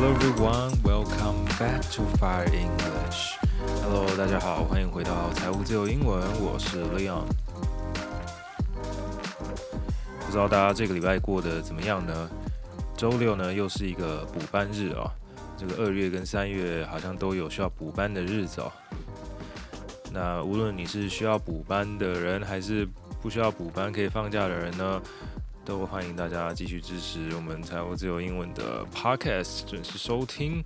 Hello everyone, welcome back to Fire English. Hello，大家好，欢迎回到财务自由英文，我是 Leon。不知道大家这个礼拜过得怎么样呢？周六呢，又是一个补班日哦。这个二月跟三月好像都有需要补班的日子哦。那无论你是需要补班的人，还是不需要补班可以放假的人呢，都欢迎大家继续支持我们财务自由英文的 Podcast，准时收听。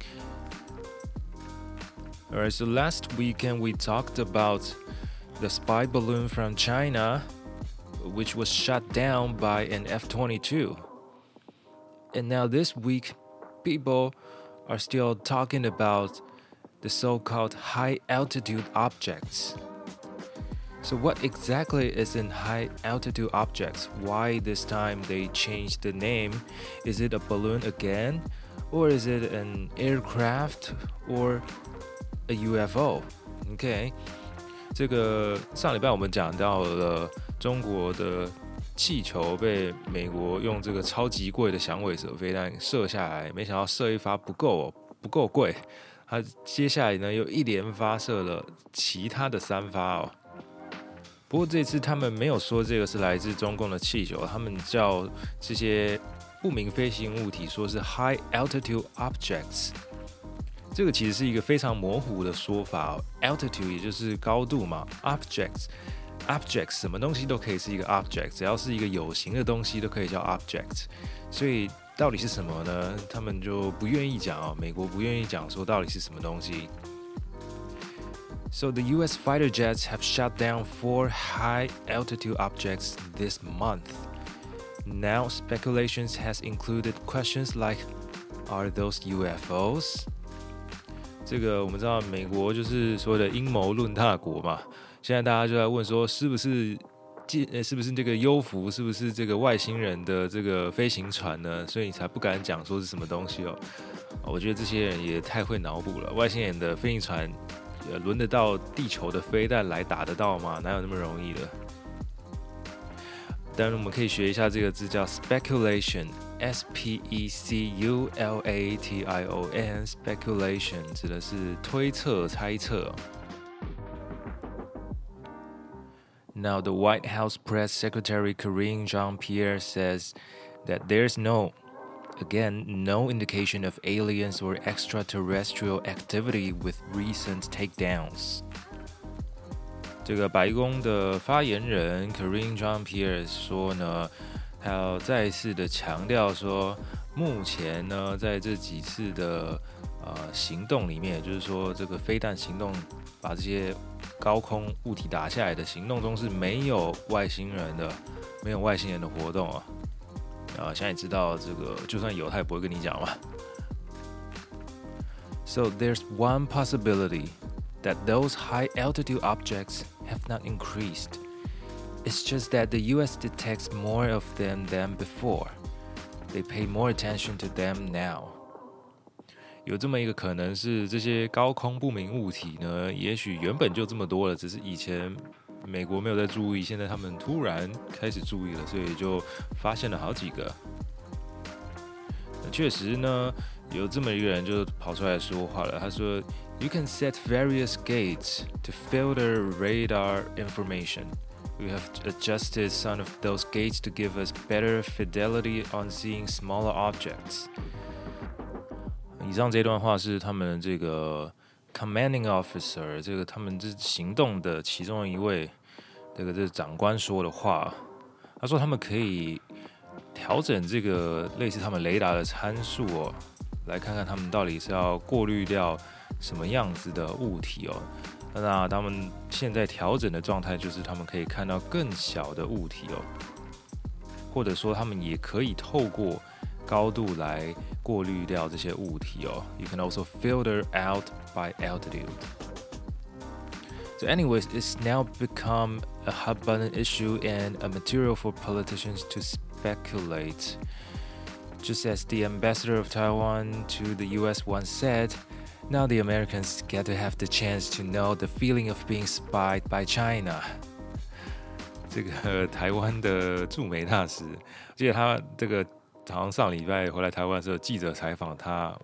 Alright, so last weekend we talked about the spy balloon from China, which was shot down by an F-22. And now this week, people are still talking about the so-called high-altitude objects. So what exactly is in high-altitude objects? Why this time they changed the name? Is it a balloon again? Or is it an aircraft or a UFO? OK，这个上礼拜我们讲到了中国的气球被美国用这个超级贵的响尾蛇飞弹射下来，没想到射一发不够，不够贵，它接下来呢又一连发射了其他的三发哦。 不过这次他们没有说这个是来自中共的气球，他们叫这些不明飞行物体说是 high altitude objects。这个其实是一个非常模糊的说法，altitude 也就是高度嘛，objects。objects 什么东西都可以是一个 object，只要是一个有形的东西都可以叫 object。所以到底是什么呢？他们就不愿意讲哦，美国不愿意讲说到底是什么东西。So the U.S. fighter jets have shot down four high-altitude objects this month. Now speculations has included questions like, Are those UFOs? 这个我们知道，美国就是所谓的阴谋论大国嘛。现在大家就在问说，是不是呃，是不是这个幽浮，是不是这个外星人的这个飞行船呢？所以你才不敢讲说是什么东西哦。我觉得这些人也太会脑补了，外星人的飞行船，轮得到地球的飞弹来打得到吗？哪有那么容易的？当然，我们可以学一下这个字叫 speculation，s p e c u l a t i o n，speculation 指的是推测、猜测。Now, the White House Press Secretary Karine Jean-Pierre says that there's no, again, no indication of aliens or extraterrestrial activity with recent takedowns. 这个白宫的发言人 Karine Jean-Pierre 说呢，还要再次的强调说，目前呢，在这几次的呃行动里面，就是说这个飞弹行动，把这些高空物体打下来的行动中是没有外星人的，没有外星人的活动啊！啊，现在你知道这个，就算有，他也不会跟你讲嘛。So there's one possibility that those high altitude objects have not increased. It's just that the U.S. detects more of them than before. They pay more attention to them now. 有这么一个可能是，这些高空不明物体呢，也许原本就这么多了，只是以前 美国没有在注意，现在他们突然开始注意了，所以就发现了好几个。那确实呢，有这么一个人就跑出来说话了，他说：“You can set various gates to filter radar information. We have adjusted some of those gates to give us better fidelity on seeing smaller objects.” 以上这段话是他们这个 Commanding officer，这个他们这行动的其中一位，这个这长官说的话。他说他们可以调整这个类似他们雷达的参数哦，来看看他们到底是要过滤掉什么样子的物体哦。那他们现在调整的状态就是他们可以看到更小的物体哦，或者说他们也可以透过高度来过滤掉这些物体哦。You can also filter out by altitude. So, anyways, it's now become a hot button issue and a material for politicians to speculate. Just as the ambassador of Taiwan to the U.S. once said, now the Americans get to have the chance to know the feeling of being spied by China. 这个台湾的驻美大使，记得他这个。 好像上礼拜回来台湾的时候，记者采访他，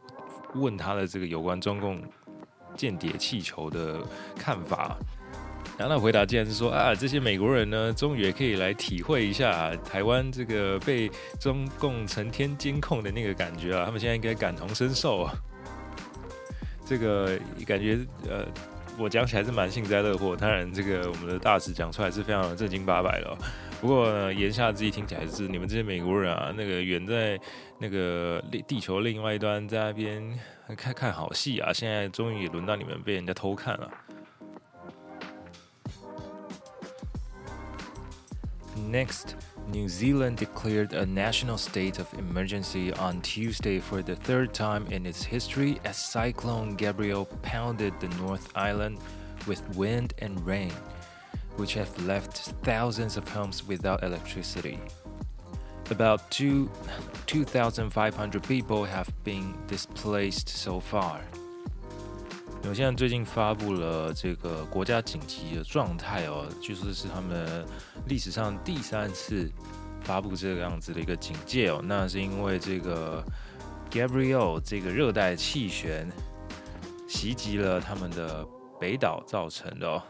问他的这个有关中共间谍气球的看法。然后他回答竟然是说啊，这些美国人呢，终于也可以来体会一下台湾这个被中共成天监控的那个感觉啊，他们现在应该感同身受啊。这个感觉呃。我讲起来是蛮幸灾乐祸，当然这个我们的大使讲出来是非常正经八百的。不过呢，言下之意听起来是你们这些美国人啊，那个远在那个地球另外一端，在那边看看好戏啊。现在终于也轮到你们被人家偷看了。Next. New Zealand declared a national state of emergency on Tuesday for the third time in its history as Cyclone Gabrielle pounded the North Island with wind and rain, Which have left thousands of homes without electricity. About 2,500 people have been displaced so far. 纽西兰最近发布了这个国家紧急的状态哦，据说是他们历史上第三次发布这个样子的一个警戒哦。那是因为这个 Gabriel 这个热带气旋袭击了他们的北岛造成的哦。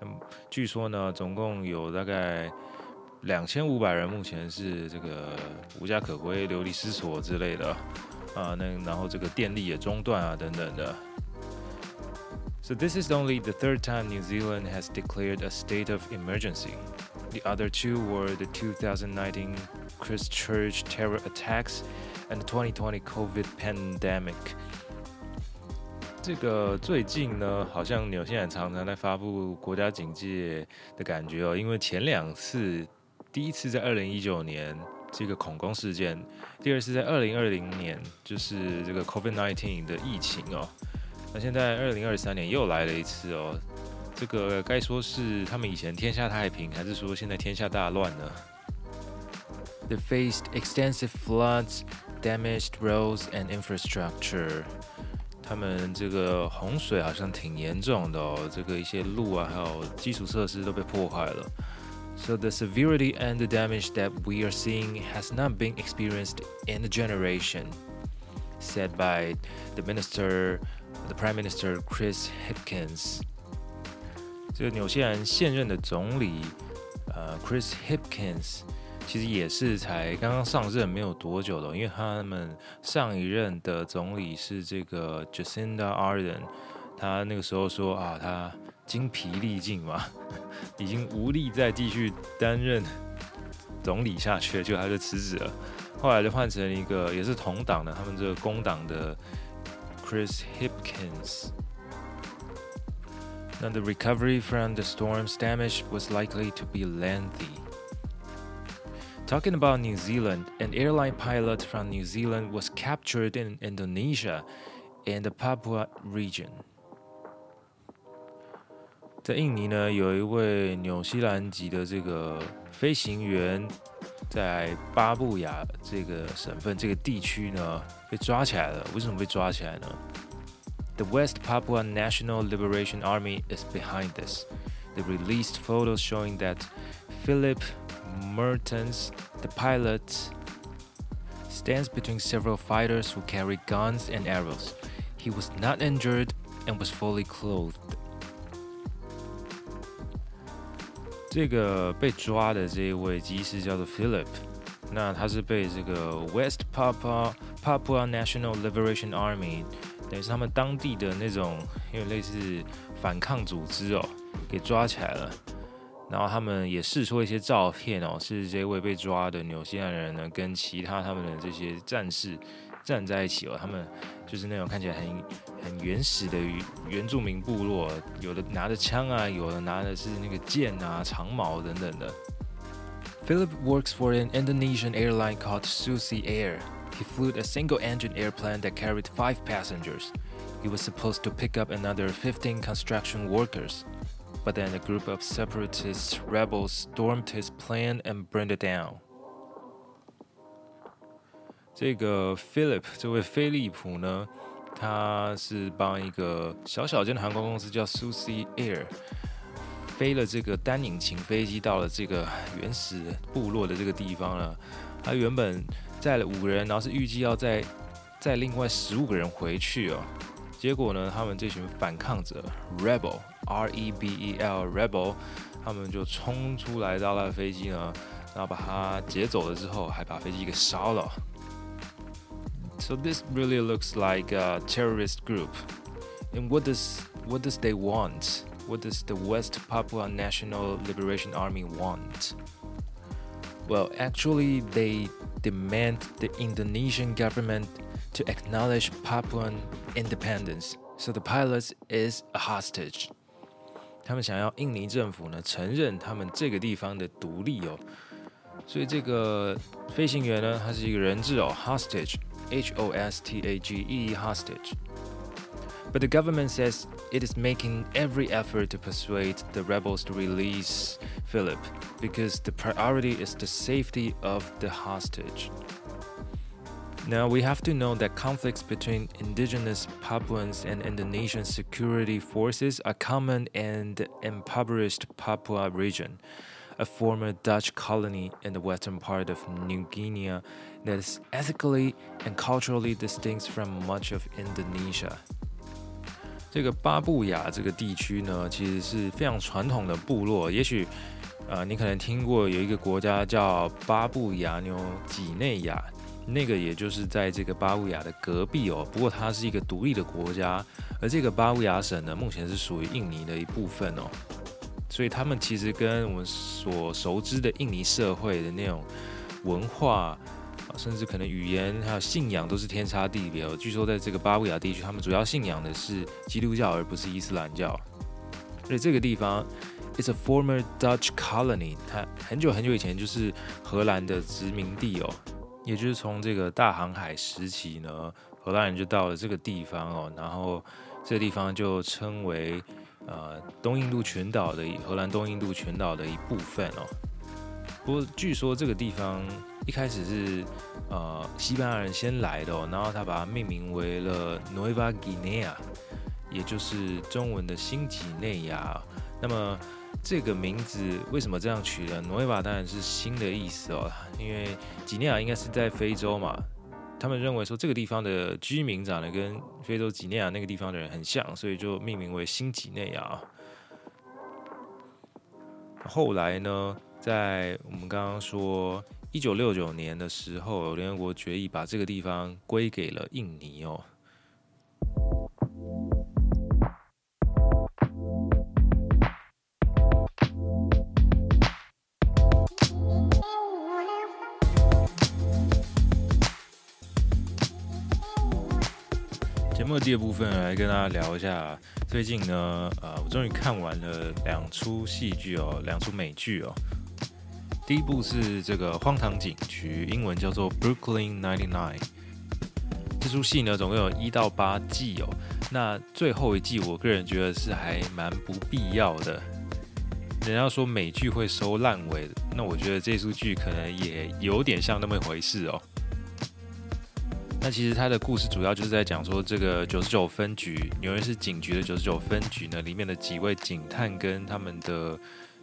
嗯，据说呢，总共有大概两千五百人目前是这个无家可归、流离失所之类的。啊，那然后这个电力也中断啊，等等的。So this is only the third time New Zealand has declared a state of emergency. The other two were the 2019 Christchurch terror attacks and the 2020 COVID pandemic. 这个最近呢，好像纽西兰常常在发布国家警戒的感觉哦，因为前两次，第一次在二零一九年。这个恐攻事件，第二次在二零二零年，就是这个 COVID nineteen 的疫情哦。那现在二零二三年又来了一次哦。这个该说是他们以前天下太平，还是说现在天下大乱呢？They faced extensive floods, damaged roads and infrastructure。他们这个洪水好像挺严重的哦，这个一些路啊，还有基础设施都被破坏了。So the severity and the damage that we are seeing has not been experienced in a generation, said by the minister, the Prime Minister Chris Hipkins. 这个纽西兰现任的总理，呃，Chris Hipkins， 其实也是才刚刚上任没有多久的，因为他们上一任的总理是这个 Jacinda Ardern，他那个时候说啊，他。精疲力尽嘛，已经无力再继续担任总理下去了，就他就辞职了。后来就换成一个也是同党的，他们这个工党的 Chris Hipkins。那 the recovery from the storm's damage was likely to be lengthy. Talking about New Zealand, an airline pilot from New Zealand was captured in Indonesia in the Papua region. 在印尼呢，有一位纽西兰籍的这个飞行员，在巴布亚这个省份这个地区呢被抓起来了。为什么被抓起来呢？The West Papua National Liberation Army is behind this. They released photos showing that Philip Mertens, the pilot, stands between several fighters who carry guns and arrows. He was not injured and was fully clothed. 这个被抓的这一位机师叫做 Philip，那他是被这个 West Papua Papua National Liberation Army，等于是他们当地的那种，因为类似反抗组织哦，给抓起来了。 然后他们也试出一些照片哦，是这位被抓的纽西兰人呢，跟其他他们的这些战士站在一起哦，他们就是那种看起来很。很原始的原住民部落，有的拿着枪啊，有的拿的是那个剑啊、长矛等等的。Philip works for an Indonesian airline called Susi Air. He flew a single-engine airplane that carried five passengers. He was supposed to pick up another 15 construction workers, but then a group of separatist rebels stormed his plane and burned it down. 这个 Philip 这位菲利普呢？他是帮一个小小间的航空公司叫 Susie Air 飞了这个单引擎飞机到了这个原始部落的这个地方了。他原本载了五个人，然后是预计要载载另外十五个人回去哦。结果呢，他们这群反抗者 （rebel, R-E-B-E-L, rebel） 他们就冲出来到了飞机呢，然后把他劫走了之后，还把飞机给烧了。So this really looks like a terrorist group. And what does what does they want? What does the West Papua National Liberation Army want? Well, actually, they demand the Indonesian government to acknowledge Papuan independence. So the pilot is a hostage. 他们想要印尼政府呢承认他们这个地方的独立哦，所以这个飞行员呢，他是一个人质哦，hostage，H O S T A G E hostage。But the government says it is making every effort to persuade the rebels to release Philip because the priority is the safety of the hostage. Now, we have to know that conflicts between indigenous Papuans and Indonesian security forces are common in the impoverished Papua region, a former Dutch colony in the western part of New Guinea that is ethically and culturally distinct from much of Indonesia. 这个巴布亚这个地区呢，其实是非常传统的部落。也许，呃，你可能听过有一个国家叫巴布亚纽几内亚， 那个也就是在这个巴布亚的隔壁哦。不过它是一个独立的国家，而这个巴布亚省呢，目前是属于印尼的一部分哦。所以他们其实跟我们所熟知的印尼社会的那种文化。甚至可能语言还有信仰都是天差地别哦。据说在这个巴布亚地区，他们主要信仰的是基督教，而不是伊斯兰教。而且这个地方，it's a former Dutch colony，它很久很久以前就是荷兰的殖民地哦。也就是从这个大航海时期呢，荷兰人就到了这个地方哦，然后这个地方就称为呃东印度群岛的荷兰东印度群岛的一部分哦。不过据说这个地方。一开始是呃西班牙人先来的哦，然后他把它命名为了 Nueva Guinea，也就是中文的新几内亚。那么这个名字为什么这样取的？Nueva 当然是新的意思哦，因为几内亚应该是在非洲嘛，他们认为说这个地方的居民长得跟非洲几内亚那个地方的人很像，所以就命名为新几内亚。后来呢，在我们刚刚说。一九六九年的时候，联合国决议把这个地方归给了印尼哦。目的部分来跟大家聊一下，最近呢，呃，我终于看完了两出戏剧哦，两出美剧哦。第一部是这个《荒唐警局》，英文叫做《Brooklyn 99》。这出戏呢，总共有一到八季哦。那最后一季，我个人觉得是还蛮不必要的。人家说美剧会收烂尾，那我觉得这出剧可能也有点像那么一回事哦。那其实它的故事主要就是在讲说，这个九十九分局，纽约市警局的九十九分局呢，里面的几位警探跟他们的。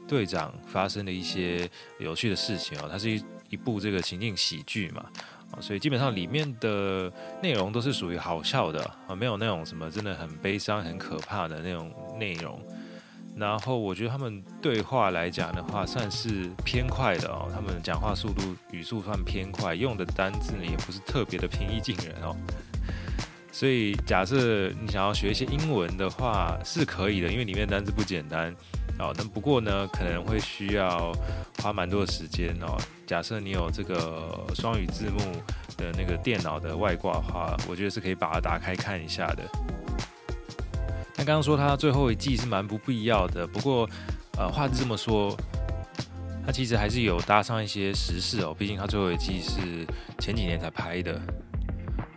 队长发生的一些有趣的事情哦，它是一一部这个情景喜剧嘛，啊，所以基本上里面的内容都是属于好笑的啊，没有那种什么真的很悲伤、很可怕的那种内容。然后我觉得他们对话来讲的话，算是偏快的哦，他们讲话速度语速算偏快，用的单字呢也不是特别的平易近人哦。所以假设你想要学一些英文的话，是可以的，因为里面单字不简单。哦，但不过呢，可能会需要花蛮多的时间哦。假设你有这个双语字幕的那个电脑的外挂的话，我觉得是可以把它打开看一下的。刚刚说它最后一季是蛮不必要的，不过呃，话是这么说，它其实还是有搭上一些时事哦。毕竟它最后一季是前几年才拍的。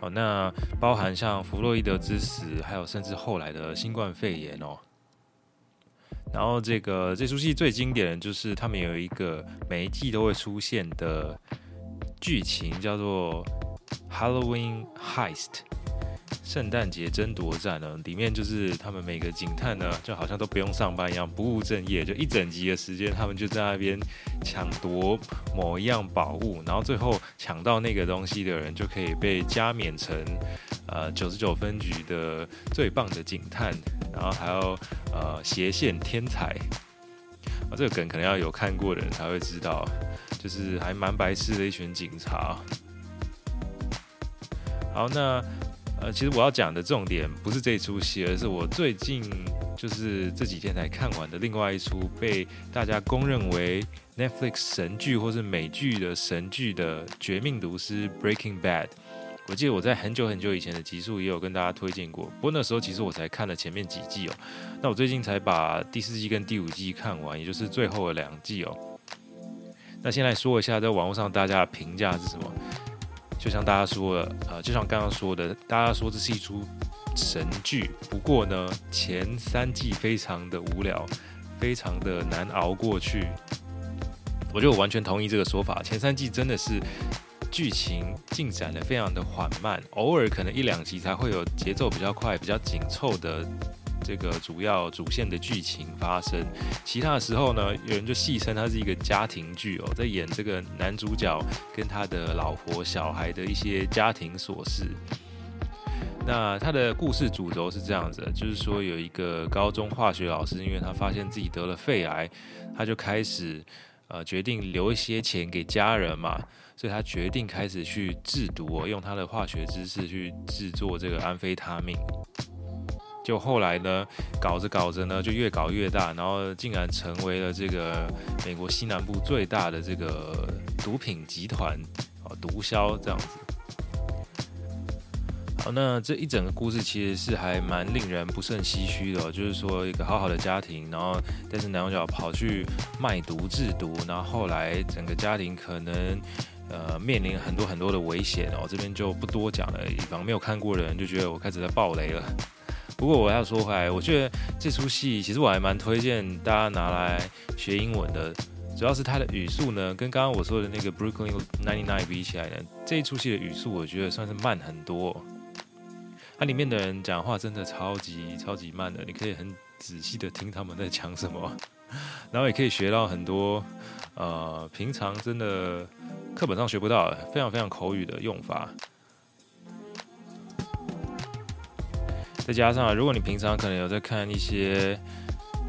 哦，那包含像弗洛伊德之死，还有甚至后来的新冠肺炎哦。然后这个这出戏最经典的就是他们有一个每一季都会出现的剧情，叫做 Halloween Heist。圣诞节争夺战呢，里面就是他们每个警探呢，就好像都不用上班一样，不务正业，就一整集的时间，他们就在那边抢夺某一样宝物，然后最后抢到那个东西的人，就可以被加冕成呃九十九分局的最棒的警探，然后还要呃斜线天才。啊，这个梗可能要有看过的人才会知道，就是还蛮白痴的一群警察。好，那。呃，其实我要讲的重点不是这出戏，而是我最近就是这几天才看完的另外一出被大家公认为 Netflix 神剧或是美剧的神剧的《绝命毒师》（Breaking Bad）。我记得我在很久很久以前的集数也有跟大家推荐过，不过那时候其实我才看了前面几季哦。那我最近才把第四季跟第五季看完，也就是最后的两季哦。那先来说一下在网络上大家的评价是什么？就像大家说的，呃，就像刚刚说的，大家说这是一出神剧。不过呢，前三季非常的无聊，非常的难熬过去。我觉得我完全同意这个说法。前三季真的是剧情进展得非常的缓慢，偶尔可能一两集才会有节奏比较快、比较紧凑的。这个主要主线的剧情发生，其他的时候呢，有人就戏称它是一个家庭剧哦，在演这个男主角跟他的老婆、小孩的一些家庭琐事。那他的故事主轴是这样子，就是说有一个高中化学老师，因为他发现自己得了肺癌，他就开始呃决定留一些钱给家人嘛，所以他决定开始去制毒哦，用他的化学知识去制作这个安非他命。就后来呢，搞着搞着呢，就越搞越大，然后竟然成为了这个美国西南部最大的这个毒品集团，啊，毒枭这样子。好，那这一整个故事其实是还蛮令人不胜唏嘘的，就是说一个好好的家庭，然后但是男主角跑去卖毒制毒，然后后来整个家庭可能呃面临很多很多的危险哦，这边就不多讲了，以防没有看过的人就觉得我开始在爆雷了。不过我要说回来，我觉得这出戏其实我还蛮推荐大家拿来学英文的，主要是它的语速呢，跟刚刚我说的那个 Brooklyn Ninety Nine 比起来呢，这一出戏的语速我觉得算是慢很多。它里面的人讲话真的超级超级慢的，你可以很仔细的听他们在讲什么，然后也可以学到很多呃平常真的课本上学不到的非常非常口语的用法。再加上，如果你平常可能有在看一些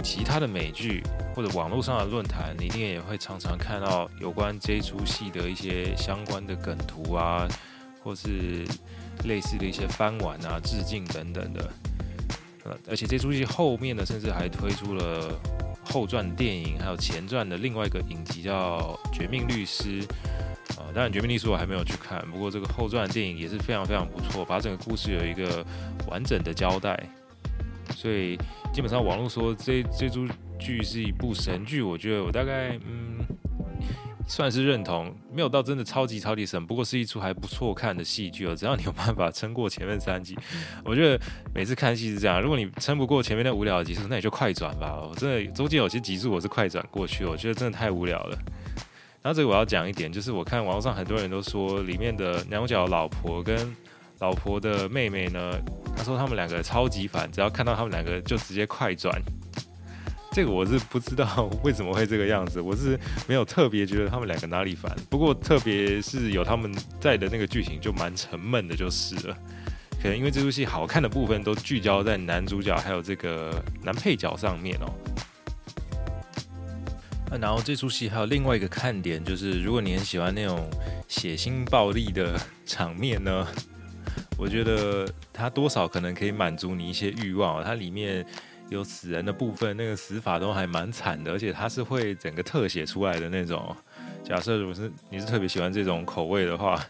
其他的美剧或者网络上的论坛，你一定也会常常看到有关这出戏的一些相关的梗图啊，或是类似的一些翻玩啊、致敬等等的。呃，而且这出戏后面呢，甚至还推出了后传电影，还有前传的另外一个影集叫《绝命律师》。啊，当然《绝命律师》我还没有去看，不过这个后传电影也是非常非常不错，把整个故事有一个完整的交代。所以基本上网络说这这出剧是一部神剧，我觉得我大概嗯算是认同，没有到真的超级超级神，不过是一出还不错看的戏剧哦。只要你有办法撑过前面三集，我觉得每次看戏是这样，如果你撑不过前面那无聊的集数，那你就快转吧。我真的中间有些集数我是快转过去，我觉得真的太无聊了。然后这个我要讲一点，就是我看网络上很多人都说里面的男主角老婆跟老婆的妹妹呢，他说他们两个超级烦，只要看到他们两个就直接快转。这个我是不知道 为什么会这个样子，我是没有特别觉得他们两个哪里烦，不过特别是有他们在的那个剧情就蛮沉闷的，就是了。可能因为这出戏好看的部分都聚焦在男主角还有这个男配角上面哦。然后这出戏还有另外一个看点，就是如果你很喜欢那种血腥暴力的场面呢，我觉得它多少可能可以满足你一些欲望。它里面有死人的部分，那个死法都还蛮惨的，而且它是会整个特写出来的那种。假设如果是你是特别喜欢这种口味的话，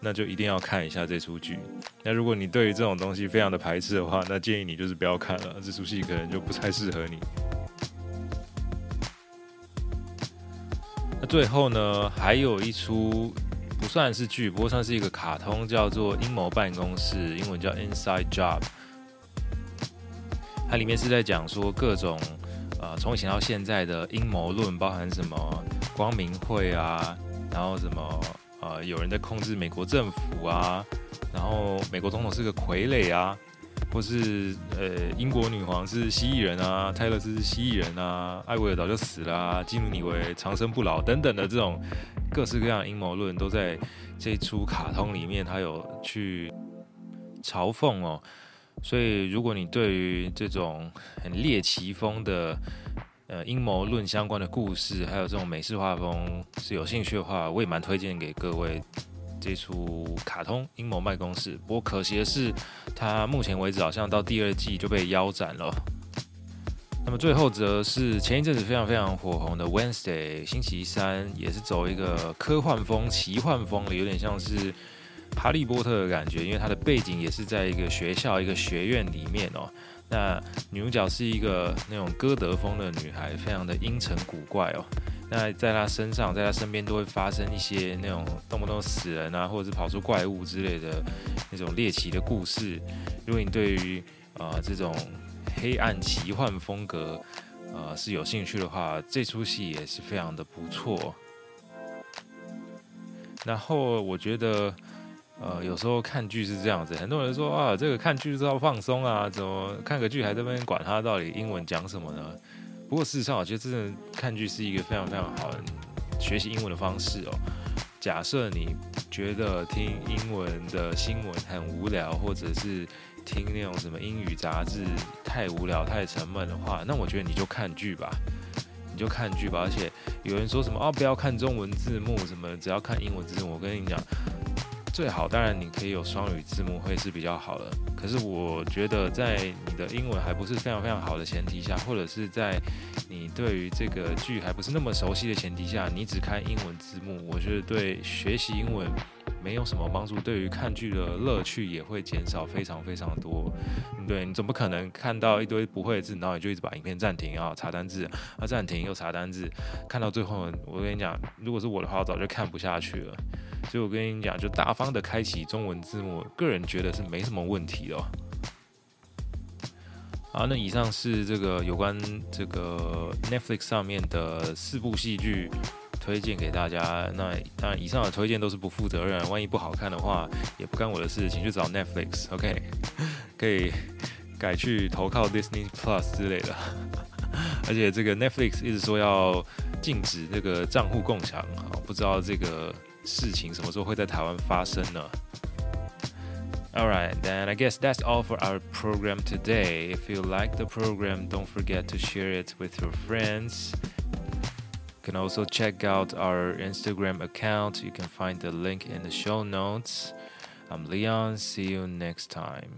那就一定要看一下这出剧。那如果你对于这种东西非常的排斥的话，那建议你就是不要看了，这出戏可能就不太适合你。最后呢，还有一出不算是剧，不过算是一个卡通，叫做《阴谋办公室》，英文叫《Inside Job》。它里面是在讲说各种呃从以前到现在的阴谋论，包含什么光明会啊，然后什么呃有人在控制美国政府啊，然后美国总统是个傀儡啊，或是呃英国女皇是蜥蜴人啊，泰勒斯是蜥蜴人啊，艾薇儿早就死了，基努尼维长生不老等等的这种各式各样的阴谋论，都在这出卡通里面，他有去嘲讽哦。所以，如果你对于这种很猎奇风的呃阴谋论相关的故事，还有这种美式画风是有兴趣的话，我也蛮推荐给各位这出卡通《阴谋卖公式》。不过可惜的是，它目前为止好像到第二季就被腰斩了。那么最后则是前一阵子非常非常火红的《Wednesday》星期三，也是走一个科幻风、奇幻风的，有点像是。哈利波特的感觉，因为它的背景也是在一个学校、一个学院里面哦。那女主角是一个那种歌德风的女孩，非常的阴沉古怪哦。那在他身上，在他身边都会发生一些那种动不动死人啊，或者是跑出怪物之类的那种猎奇的故事。如果你对于啊、这种黑暗奇幻风格啊、是有兴趣的话，这出戏也是非常的不错。然后我觉得。呃，有时候看剧是这样子，很多人说啊，这个看剧是要放松啊，怎么看个剧还在那边管他到底英文讲什么呢？不过事实上，我觉得真的看剧是一个非常非常好的学习英文的方式哦。假设你觉得听英文的新闻很无聊，或者是听那种什么英语杂志太无聊、太沉闷的话，那我觉得你就看剧吧，你就看剧吧。而且有人说什么啊，不要看中文字幕，什么只要看英文字幕，我跟你讲。最好当然你可以有双语字幕会是比较好的，可是我觉得在你的英文还不是非常非常好的前提下，或者是在你对于这个剧还不是那么熟悉的前提下，你只看英文字幕，我觉得对学习英文没有什么帮助，对于看剧的乐趣也会减少非常非常多。对，你总不可能看到一堆不会的字，然后你就一直把影片暂停啊，查单字，啊暂停又查单字，看到最后，我跟你讲，如果是我的话，我早就看不下去了。所以我跟你讲，就大方的开启中文字幕，个人觉得是没什么问题的哦。好，那以上是这个有关这个 Netflix 上面的四部戏剧推荐给大家。那当然，以上的推荐都是不负责任，万一不好看的话，也不干我的事，情去找 Netflix。OK，可以改去投靠 Disney Plus 之类的。而且这个 Netflix 一直说要禁止这个账户共享，不知道这个。事情什么时候会在台湾发生呢？Alright, then I guess that's all for our program today. If you like the program, don't forget to share it with your friends. You can also check out our Instagram account. You can find the link in the show notes. I'm Leon. See you next time.